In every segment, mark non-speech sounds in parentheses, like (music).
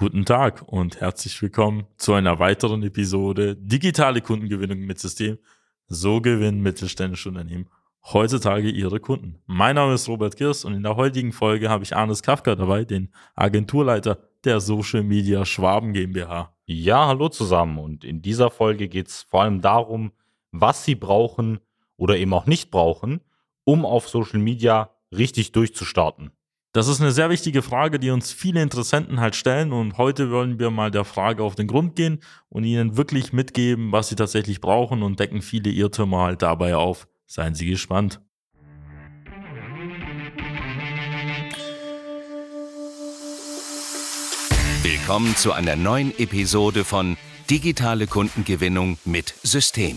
Guten Tag und herzlich willkommen zu einer weiteren Episode Digitale Kundengewinnung mit System. So gewinnen mittelständische Unternehmen heutzutage ihre Kunden. Mein Name ist Robert Girs und in der heutigen Folge habe ich Arnes Kafka dabei, den Agenturleiter der Social Media Schwaben GmbH. Ja, hallo zusammen und in dieser Folge geht es vor allem darum, was Sie brauchen oder eben auch nicht brauchen, um auf Social Media richtig durchzustarten. Das ist eine sehr wichtige Frage, die uns viele Interessenten halt stellen und heute wollen wir mal der Frage auf den Grund gehen und Ihnen wirklich mitgeben, was Sie tatsächlich brauchen und decken viele Irrtümer halt dabei auf. Seien Sie gespannt. Willkommen zu einer neuen Episode von Digitale Kundengewinnung mit System.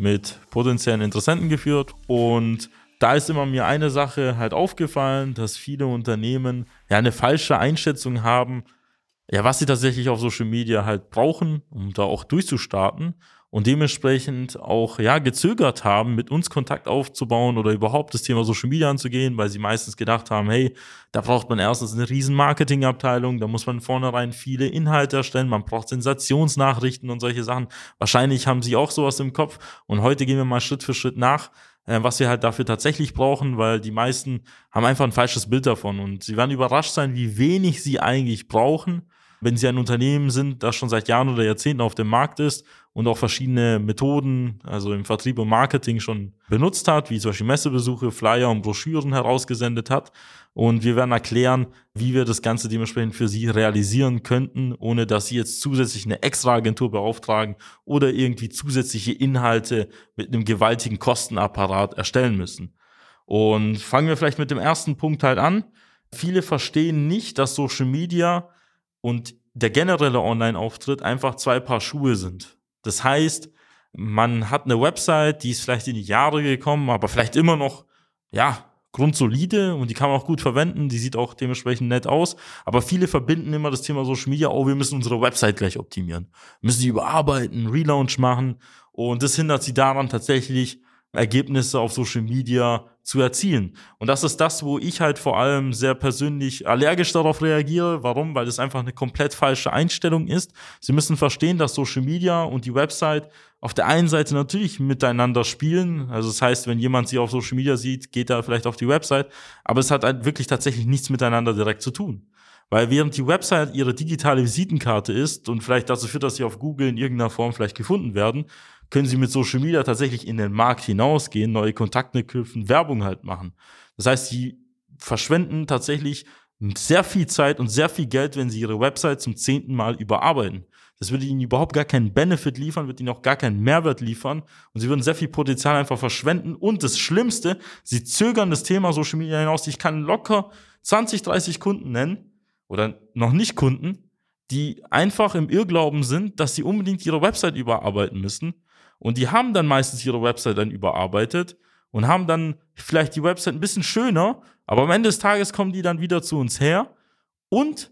mit potenziellen Interessenten geführt. Und da ist immer mir eine Sache halt aufgefallen, dass viele Unternehmen ja eine falsche Einschätzung haben, ja, was sie tatsächlich auf Social Media halt brauchen, um da auch durchzustarten und dementsprechend auch ja gezögert haben, mit uns Kontakt aufzubauen oder überhaupt das Thema Social Media anzugehen, weil sie meistens gedacht haben, hey, da braucht man erstens eine riesen Marketingabteilung, da muss man vornherein viele Inhalte erstellen, man braucht Sensationsnachrichten und solche Sachen. Wahrscheinlich haben sie auch sowas im Kopf und heute gehen wir mal Schritt für Schritt nach, äh, was wir halt dafür tatsächlich brauchen, weil die meisten haben einfach ein falsches Bild davon und sie werden überrascht sein, wie wenig sie eigentlich brauchen wenn Sie ein Unternehmen sind, das schon seit Jahren oder Jahrzehnten auf dem Markt ist und auch verschiedene Methoden, also im Vertrieb und Marketing schon benutzt hat, wie zum Beispiel Messebesuche, Flyer und Broschüren herausgesendet hat. Und wir werden erklären, wie wir das Ganze dementsprechend für Sie realisieren könnten, ohne dass Sie jetzt zusätzlich eine extra Agentur beauftragen oder irgendwie zusätzliche Inhalte mit einem gewaltigen Kostenapparat erstellen müssen. Und fangen wir vielleicht mit dem ersten Punkt halt an. Viele verstehen nicht, dass Social Media und der generelle Online-Auftritt einfach zwei Paar Schuhe sind. Das heißt, man hat eine Website, die ist vielleicht in die Jahre gekommen, aber vielleicht immer noch, ja, grundsolide und die kann man auch gut verwenden, die sieht auch dementsprechend nett aus, aber viele verbinden immer das Thema Social Media, oh, wir müssen unsere Website gleich optimieren, müssen die überarbeiten, Relaunch machen. Und das hindert sie daran tatsächlich Ergebnisse auf Social Media zu erzielen. Und das ist das, wo ich halt vor allem sehr persönlich allergisch darauf reagiere. Warum? Weil es einfach eine komplett falsche Einstellung ist. Sie müssen verstehen, dass Social Media und die Website auf der einen Seite natürlich miteinander spielen. Also das heißt, wenn jemand sie auf Social Media sieht, geht er vielleicht auf die Website. Aber es hat halt wirklich tatsächlich nichts miteinander direkt zu tun. Weil während die Website ihre digitale Visitenkarte ist und vielleicht dazu führt, dass sie auf Google in irgendeiner Form vielleicht gefunden werden, können sie mit Social Media tatsächlich in den Markt hinausgehen, neue Kontakte knüpfen, Werbung halt machen. Das heißt, sie verschwenden tatsächlich sehr viel Zeit und sehr viel Geld, wenn sie ihre Website zum zehnten Mal überarbeiten. Das würde ihnen überhaupt gar keinen Benefit liefern, wird ihnen auch gar keinen Mehrwert liefern und sie würden sehr viel Potenzial einfach verschwenden. Und das Schlimmste, sie zögern das Thema Social Media hinaus. Ich kann locker 20, 30 Kunden nennen oder noch nicht Kunden, die einfach im Irrglauben sind, dass sie unbedingt ihre Website überarbeiten müssen und die haben dann meistens ihre Website dann überarbeitet und haben dann vielleicht die Website ein bisschen schöner, aber am Ende des Tages kommen die dann wieder zu uns her und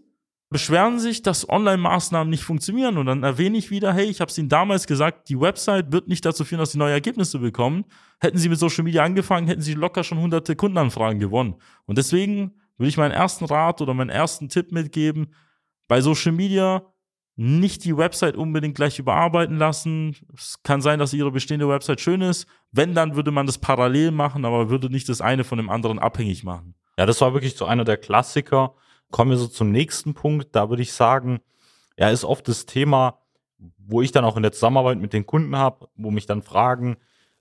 beschweren sich, dass Online-Maßnahmen nicht funktionieren. Und dann erwähne ich wieder, hey, ich habe es Ihnen damals gesagt, die Website wird nicht dazu führen, dass Sie neue Ergebnisse bekommen. Hätten Sie mit Social Media angefangen, hätten Sie locker schon hunderte Kundenanfragen gewonnen. Und deswegen würde ich meinen ersten Rat oder meinen ersten Tipp mitgeben, bei Social Media nicht die Website unbedingt gleich überarbeiten lassen. Es kann sein, dass ihre bestehende Website schön ist. Wenn, dann würde man das parallel machen, aber würde nicht das eine von dem anderen abhängig machen. Ja, das war wirklich so einer der Klassiker. Kommen wir so zum nächsten Punkt. Da würde ich sagen, ja, ist oft das Thema, wo ich dann auch in der Zusammenarbeit mit den Kunden habe, wo mich dann fragen,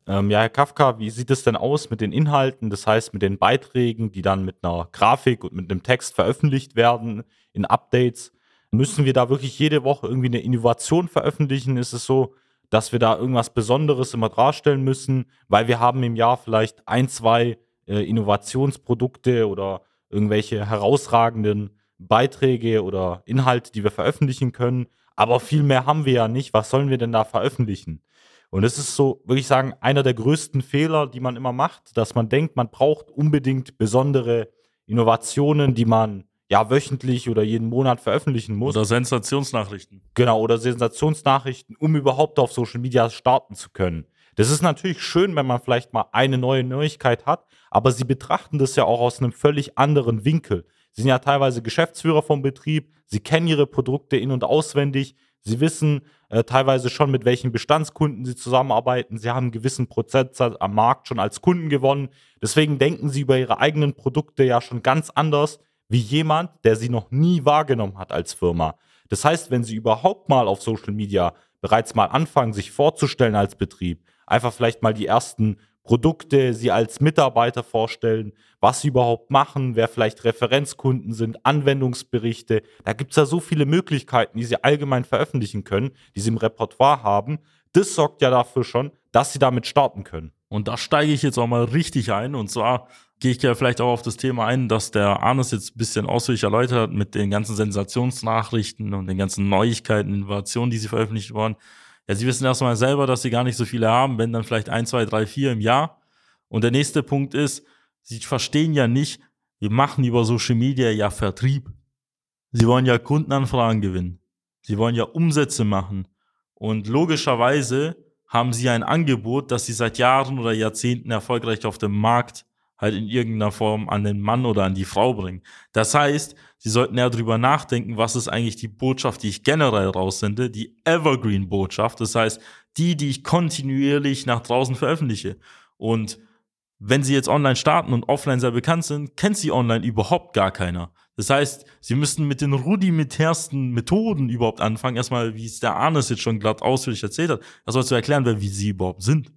ähm, ja, Herr Kafka, wie sieht es denn aus mit den Inhalten, das heißt mit den Beiträgen, die dann mit einer Grafik und mit einem Text veröffentlicht werden in Updates? Müssen wir da wirklich jede Woche irgendwie eine Innovation veröffentlichen? Ist es so, dass wir da irgendwas Besonderes immer darstellen müssen, weil wir haben im Jahr vielleicht ein, zwei äh, Innovationsprodukte oder irgendwelche herausragenden Beiträge oder Inhalte, die wir veröffentlichen können. Aber viel mehr haben wir ja nicht. Was sollen wir denn da veröffentlichen? Und das ist so, würde ich sagen, einer der größten Fehler, die man immer macht, dass man denkt, man braucht unbedingt besondere Innovationen, die man ja wöchentlich oder jeden Monat veröffentlichen muss. Oder Sensationsnachrichten. Genau, oder Sensationsnachrichten, um überhaupt auf Social Media starten zu können. Das ist natürlich schön, wenn man vielleicht mal eine neue Neuigkeit hat, aber sie betrachten das ja auch aus einem völlig anderen Winkel. Sie sind ja teilweise Geschäftsführer vom Betrieb, sie kennen ihre Produkte in- und auswendig, sie wissen äh, teilweise schon, mit welchen Bestandskunden sie zusammenarbeiten, sie haben einen gewissen Prozentsatz am Markt schon als Kunden gewonnen. Deswegen denken sie über ihre eigenen Produkte ja schon ganz anders wie jemand, der sie noch nie wahrgenommen hat als Firma. Das heißt, wenn sie überhaupt mal auf Social Media bereits mal anfangen, sich vorzustellen als Betrieb, einfach vielleicht mal die ersten Produkte, sie als Mitarbeiter vorstellen, was sie überhaupt machen, wer vielleicht Referenzkunden sind, Anwendungsberichte. Da gibt es ja so viele Möglichkeiten, die sie allgemein veröffentlichen können, die sie im Repertoire haben. Das sorgt ja dafür schon, dass sie damit starten können. Und da steige ich jetzt auch mal richtig ein. Und zwar gehe ich ja vielleicht auch auf das Thema ein, dass der Arnes jetzt ein bisschen ausführlich erläutert hat mit den ganzen Sensationsnachrichten und den ganzen Neuigkeiten, Innovationen, die sie veröffentlicht wurden. Ja, sie wissen erstmal selber, dass sie gar nicht so viele haben, wenn dann vielleicht ein, zwei, drei, vier im Jahr. Und der nächste Punkt ist, sie verstehen ja nicht, wir machen über Social Media ja Vertrieb. Sie wollen ja Kundenanfragen gewinnen. Sie wollen ja Umsätze machen. Und logischerweise haben sie ein Angebot, das sie seit Jahren oder Jahrzehnten erfolgreich auf dem Markt halt in irgendeiner Form an den Mann oder an die Frau bringen. Das heißt, sie sollten eher drüber nachdenken, was ist eigentlich die Botschaft, die ich generell raussende, die Evergreen-Botschaft. Das heißt, die, die ich kontinuierlich nach draußen veröffentliche. Und wenn sie jetzt online starten und offline sehr bekannt sind, kennt sie online überhaupt gar keiner. Das heißt, sie müssten mit den rudimentärsten Methoden überhaupt anfangen. Erstmal, wie es der Arnes jetzt schon glatt ausführlich erzählt hat, erstmal zu erklären, wer, wie sie überhaupt sind.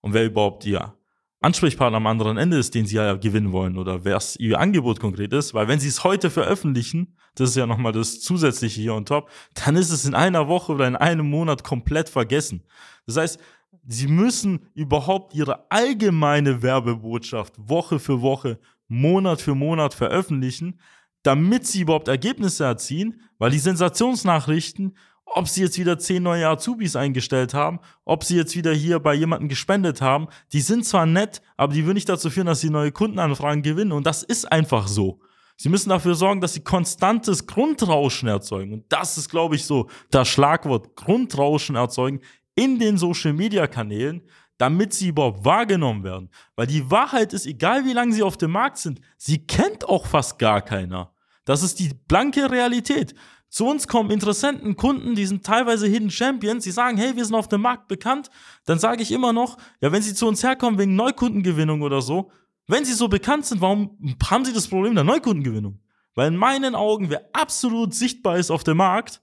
Und wer überhaupt ihr Ansprechpartner am anderen Ende ist, den sie ja gewinnen wollen oder was ihr Angebot konkret ist, weil wenn sie es heute veröffentlichen, das ist ja nochmal das zusätzliche hier on top, dann ist es in einer Woche oder in einem Monat komplett vergessen. Das heißt, sie müssen überhaupt ihre allgemeine Werbebotschaft Woche für Woche, Monat für Monat veröffentlichen, damit sie überhaupt Ergebnisse erzielen, weil die Sensationsnachrichten ob sie jetzt wieder zehn neue Azubis eingestellt haben, ob sie jetzt wieder hier bei jemandem gespendet haben, die sind zwar nett, aber die würden nicht dazu führen, dass sie neue Kundenanfragen gewinnen. Und das ist einfach so. Sie müssen dafür sorgen, dass sie konstantes Grundrauschen erzeugen. Und das ist, glaube ich, so das Schlagwort Grundrauschen erzeugen in den Social Media Kanälen, damit sie überhaupt wahrgenommen werden. Weil die Wahrheit ist, egal wie lange sie auf dem Markt sind, sie kennt auch fast gar keiner. Das ist die blanke Realität. Zu uns kommen Interessenten, Kunden, die sind teilweise Hidden Champions, die sagen, hey, wir sind auf dem Markt bekannt. Dann sage ich immer noch, ja, wenn sie zu uns herkommen wegen Neukundengewinnung oder so, wenn sie so bekannt sind, warum haben sie das Problem der Neukundengewinnung? Weil in meinen Augen, wer absolut sichtbar ist auf dem Markt,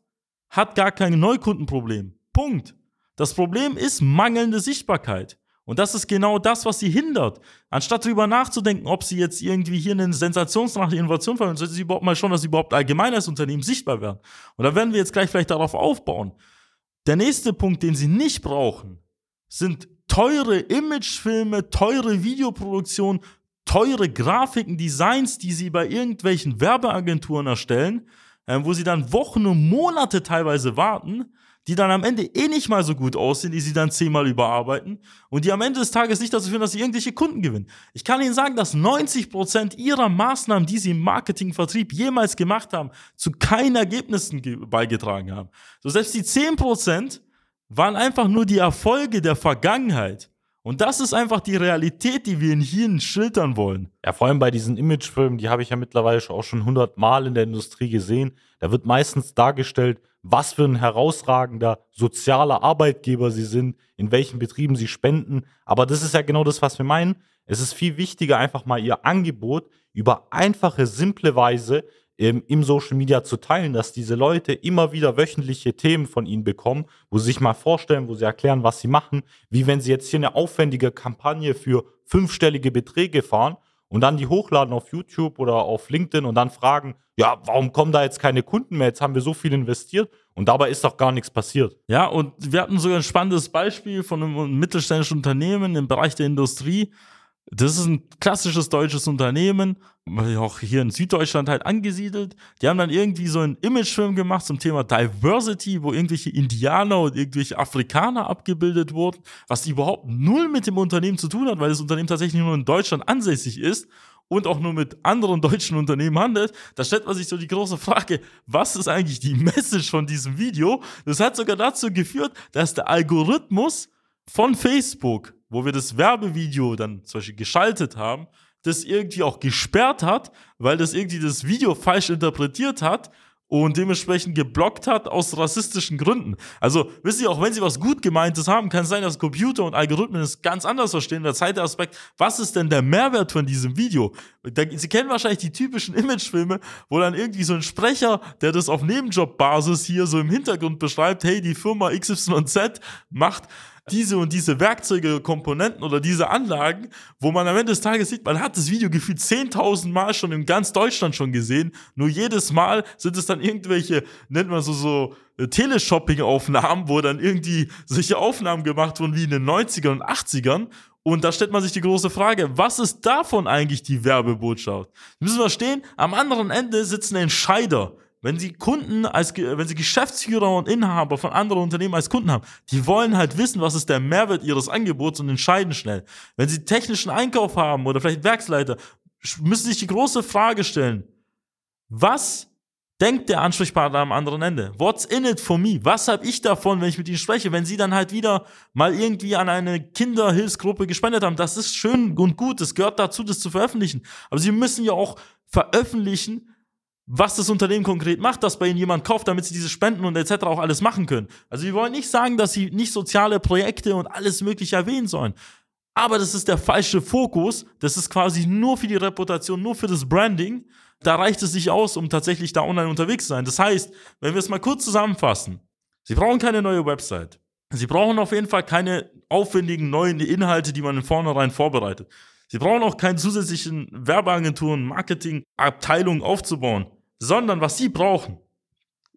hat gar kein Neukundenproblem. Punkt. Das Problem ist mangelnde Sichtbarkeit. Und das ist genau das, was sie hindert. Anstatt darüber nachzudenken, ob sie jetzt irgendwie hier eine Sensationsnachricht Innovation verwenden, sollte sie überhaupt mal schauen, dass sie überhaupt allgemein als Unternehmen sichtbar werden. Und da werden wir jetzt gleich vielleicht darauf aufbauen. Der nächste Punkt, den sie nicht brauchen, sind teure Imagefilme, teure Videoproduktion, teure Grafiken, Designs, die sie bei irgendwelchen Werbeagenturen erstellen, äh, wo sie dann Wochen und Monate teilweise warten, die dann am Ende eh nicht mal so gut aussehen, die sie dann zehnmal überarbeiten und die am Ende des Tages nicht dazu führen, dass sie irgendwelche Kunden gewinnen. Ich kann Ihnen sagen, dass 90 Prozent ihrer Maßnahmen, die sie im Marketingvertrieb jemals gemacht haben, zu keinen Ergebnissen beigetragen haben. So selbst die 10 Prozent waren einfach nur die Erfolge der Vergangenheit. Und das ist einfach die Realität, die wir in hier schildern wollen. Ja, vor allem bei diesen Imagefilmen, die habe ich ja mittlerweile auch schon hundertmal in der Industrie gesehen. Da wird meistens dargestellt, was für ein herausragender sozialer Arbeitgeber sie sind, in welchen Betrieben sie spenden. Aber das ist ja genau das, was wir meinen. Es ist viel wichtiger, einfach mal ihr Angebot über einfache, simple Weise im, im Social Media zu teilen, dass diese Leute immer wieder wöchentliche Themen von ihnen bekommen, wo sie sich mal vorstellen, wo sie erklären, was sie machen, wie wenn sie jetzt hier eine aufwendige Kampagne für fünfstellige Beträge fahren und dann die hochladen auf YouTube oder auf LinkedIn und dann fragen, ja, warum kommen da jetzt keine Kunden mehr? Jetzt haben wir so viel investiert und dabei ist doch gar nichts passiert. Ja, und wir hatten sogar ein spannendes Beispiel von einem mittelständischen Unternehmen im Bereich der Industrie, das ist ein klassisches deutsches Unternehmen, auch hier in Süddeutschland halt angesiedelt. Die haben dann irgendwie so einen Imagefilm gemacht zum Thema Diversity, wo irgendwelche Indianer und irgendwelche Afrikaner abgebildet wurden, was überhaupt null mit dem Unternehmen zu tun hat, weil das Unternehmen tatsächlich nur in Deutschland ansässig ist und auch nur mit anderen deutschen Unternehmen handelt, da stellt man sich so die große Frage, was ist eigentlich die Message von diesem Video? Das hat sogar dazu geführt, dass der Algorithmus von Facebook wo wir das Werbevideo dann zum Beispiel geschaltet haben, das irgendwie auch gesperrt hat, weil das irgendwie das Video falsch interpretiert hat und dementsprechend geblockt hat aus rassistischen Gründen. Also, wisst ihr, auch wenn sie was gut gemeintes haben, kann es sein, dass Computer und Algorithmen es ganz anders verstehen. Der zweite Aspekt, was ist denn der Mehrwert von diesem Video? Sie kennen wahrscheinlich die typischen (laughs) Imagefilme, wo dann irgendwie so ein Sprecher, der das auf Nebenjobbasis hier so im Hintergrund beschreibt, hey, die Firma XYZ macht diese und diese Werkzeuge, Komponenten oder diese Anlagen, wo man am Ende des Tages sieht, man hat das Video gefühlt 10.000 Mal schon in ganz Deutschland schon gesehen. Nur jedes Mal sind es dann irgendwelche, nennt man so, so äh, Teleshopping-Aufnahmen, wo dann irgendwie solche Aufnahmen gemacht wurden wie in den 90ern und 80ern. Und da stellt man sich die große Frage, was ist davon eigentlich die Werbebotschaft? Sie müssen verstehen, am anderen Ende sitzen Entscheider wenn sie Kunden als, wenn sie Geschäftsführer und Inhaber von anderen Unternehmen als Kunden haben, die wollen halt wissen, was ist der Mehrwert ihres Angebots und entscheiden schnell. Wenn sie technischen Einkauf haben oder vielleicht Werksleiter, müssen sich die große Frage stellen, was denkt der Ansprechpartner am anderen Ende? What's in it for me? Was habe ich davon, wenn ich mit ihnen spreche? Wenn sie dann halt wieder mal irgendwie an eine Kinderhilfsgruppe gespendet haben, das ist schön und gut, das gehört dazu, das zu veröffentlichen. Aber sie müssen ja auch veröffentlichen, was das Unternehmen konkret macht, dass bei ihnen jemand kauft, damit sie diese Spenden und etc. auch alles machen können. Also wir wollen nicht sagen, dass sie nicht soziale Projekte und alles Mögliche erwähnen sollen. Aber das ist der falsche Fokus. Das ist quasi nur für die Reputation, nur für das Branding. Da reicht es nicht aus, um tatsächlich da online unterwegs zu sein. Das heißt, wenn wir es mal kurz zusammenfassen, Sie brauchen keine neue Website. Sie brauchen auf jeden Fall keine aufwendigen neuen Inhalte, die man in vornherein vorbereitet. Sie brauchen auch keine zusätzlichen Werbeagenturen, Marketingabteilungen aufzubauen sondern was sie brauchen,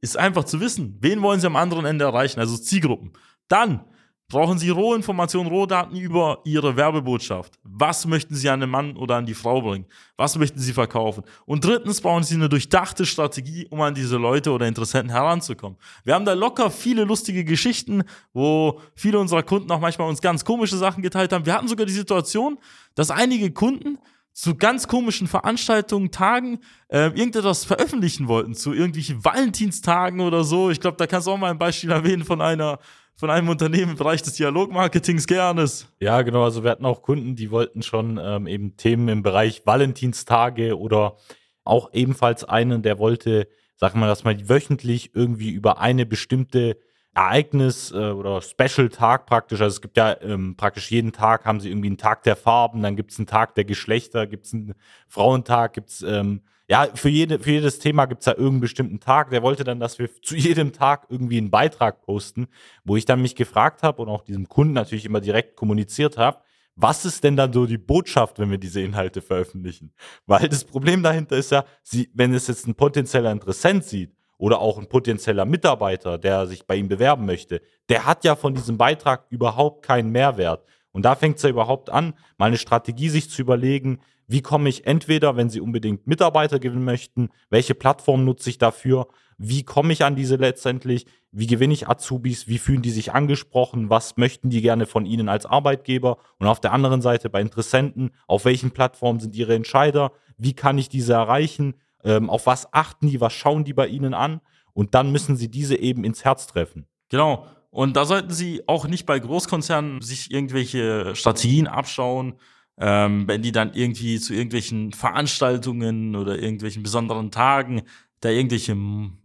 ist einfach zu wissen, wen wollen sie am anderen Ende erreichen, also Zielgruppen. Dann brauchen sie Rohinformationen, Rohdaten über ihre Werbebotschaft. Was möchten sie an den Mann oder an die Frau bringen? Was möchten sie verkaufen? Und drittens brauchen sie eine durchdachte Strategie, um an diese Leute oder Interessenten heranzukommen. Wir haben da locker viele lustige Geschichten, wo viele unserer Kunden auch manchmal uns ganz komische Sachen geteilt haben. Wir hatten sogar die Situation, dass einige Kunden zu ganz komischen Veranstaltungen, Tagen äh, irgendetwas veröffentlichen wollten, zu irgendwelchen Valentinstagen oder so. Ich glaube, da kannst du auch mal ein Beispiel erwähnen von einer von einem Unternehmen im Bereich des Dialogmarketings gernes. Ja, genau. Also wir hatten auch Kunden, die wollten schon ähm, eben Themen im Bereich Valentinstage oder auch ebenfalls einen, der wollte, sagen wir das mal, wöchentlich irgendwie über eine bestimmte Ereignis äh, oder Special-Tag praktisch. Also es gibt ja ähm, praktisch jeden Tag haben sie irgendwie einen Tag der Farben, dann gibt es einen Tag der Geschlechter, gibt es einen Frauentag, gibt es, ähm, ja, für, jede, für jedes Thema gibt es da irgendeinen bestimmten Tag. Der wollte dann, dass wir zu jedem Tag irgendwie einen Beitrag posten, wo ich dann mich gefragt habe und auch diesem Kunden natürlich immer direkt kommuniziert habe, was ist denn dann so die Botschaft, wenn wir diese Inhalte veröffentlichen? Weil das Problem dahinter ist ja, sie, wenn es jetzt ein potenzieller Interessent sieht, oder auch ein potenzieller Mitarbeiter, der sich bei ihm bewerben möchte, der hat ja von diesem Beitrag überhaupt keinen Mehrwert. Und da fängt es ja überhaupt an, mal eine Strategie sich zu überlegen, wie komme ich entweder, wenn Sie unbedingt Mitarbeiter gewinnen möchten, welche Plattform nutze ich dafür, wie komme ich an diese letztendlich, wie gewinne ich Azubis, wie fühlen die sich angesprochen, was möchten die gerne von Ihnen als Arbeitgeber? Und auf der anderen Seite bei Interessenten, auf welchen Plattformen sind Ihre Entscheider, wie kann ich diese erreichen, ähm, auf was achten die, was schauen die bei ihnen an und dann müssen sie diese eben ins Herz treffen. Genau. Und da sollten sie auch nicht bei Großkonzernen sich irgendwelche Strategien abschauen, ähm, wenn die dann irgendwie zu irgendwelchen Veranstaltungen oder irgendwelchen besonderen Tagen da irgendwelche,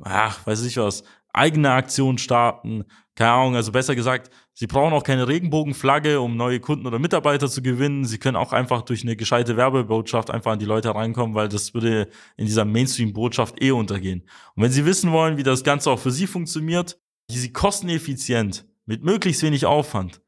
ach, weiß ich was, eigene Aktion starten. Keine Ahnung, also besser gesagt, Sie brauchen auch keine Regenbogenflagge, um neue Kunden oder Mitarbeiter zu gewinnen. Sie können auch einfach durch eine gescheite Werbebotschaft einfach an die Leute reinkommen, weil das würde in dieser Mainstream-Botschaft eh untergehen. Und wenn Sie wissen wollen, wie das Ganze auch für Sie funktioniert, wie Sie kosteneffizient mit möglichst wenig Aufwand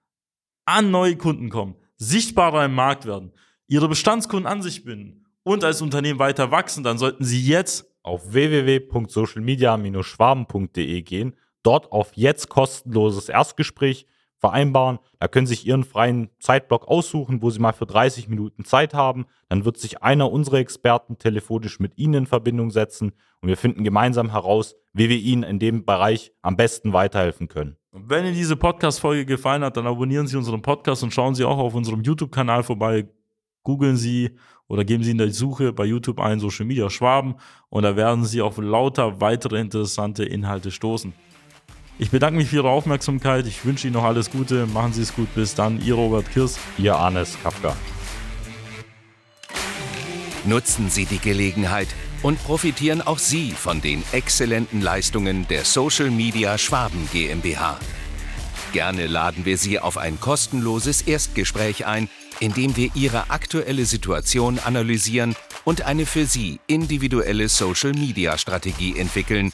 an neue Kunden kommen, sichtbarer im Markt werden, Ihre Bestandskunden an sich binden und als Unternehmen weiter wachsen, dann sollten Sie jetzt auf www.socialmedia-schwaben.de gehen, dort auf jetzt kostenloses Erstgespräch vereinbaren. Da können Sie sich Ihren freien Zeitblock aussuchen, wo Sie mal für 30 Minuten Zeit haben. Dann wird sich einer unserer Experten telefonisch mit Ihnen in Verbindung setzen und wir finden gemeinsam heraus, wie wir Ihnen in dem Bereich am besten weiterhelfen können. Wenn Ihnen diese Podcast-Folge gefallen hat, dann abonnieren Sie unseren Podcast und schauen Sie auch auf unserem YouTube-Kanal vorbei. Googeln Sie oder geben Sie in der Suche bei YouTube ein Social Media Schwaben und da werden Sie auf lauter weitere interessante Inhalte stoßen. Ich bedanke mich für Ihre Aufmerksamkeit. Ich wünsche Ihnen noch alles Gute. Machen Sie es gut. Bis dann. Ihr Robert Kirs. Ihr Arnes Kafka. Nutzen Sie die Gelegenheit und profitieren auch Sie von den exzellenten Leistungen der Social Media Schwaben GmbH. Gerne laden wir Sie auf ein kostenloses Erstgespräch ein, in dem wir Ihre aktuelle Situation analysieren und eine für Sie individuelle Social Media Strategie entwickeln,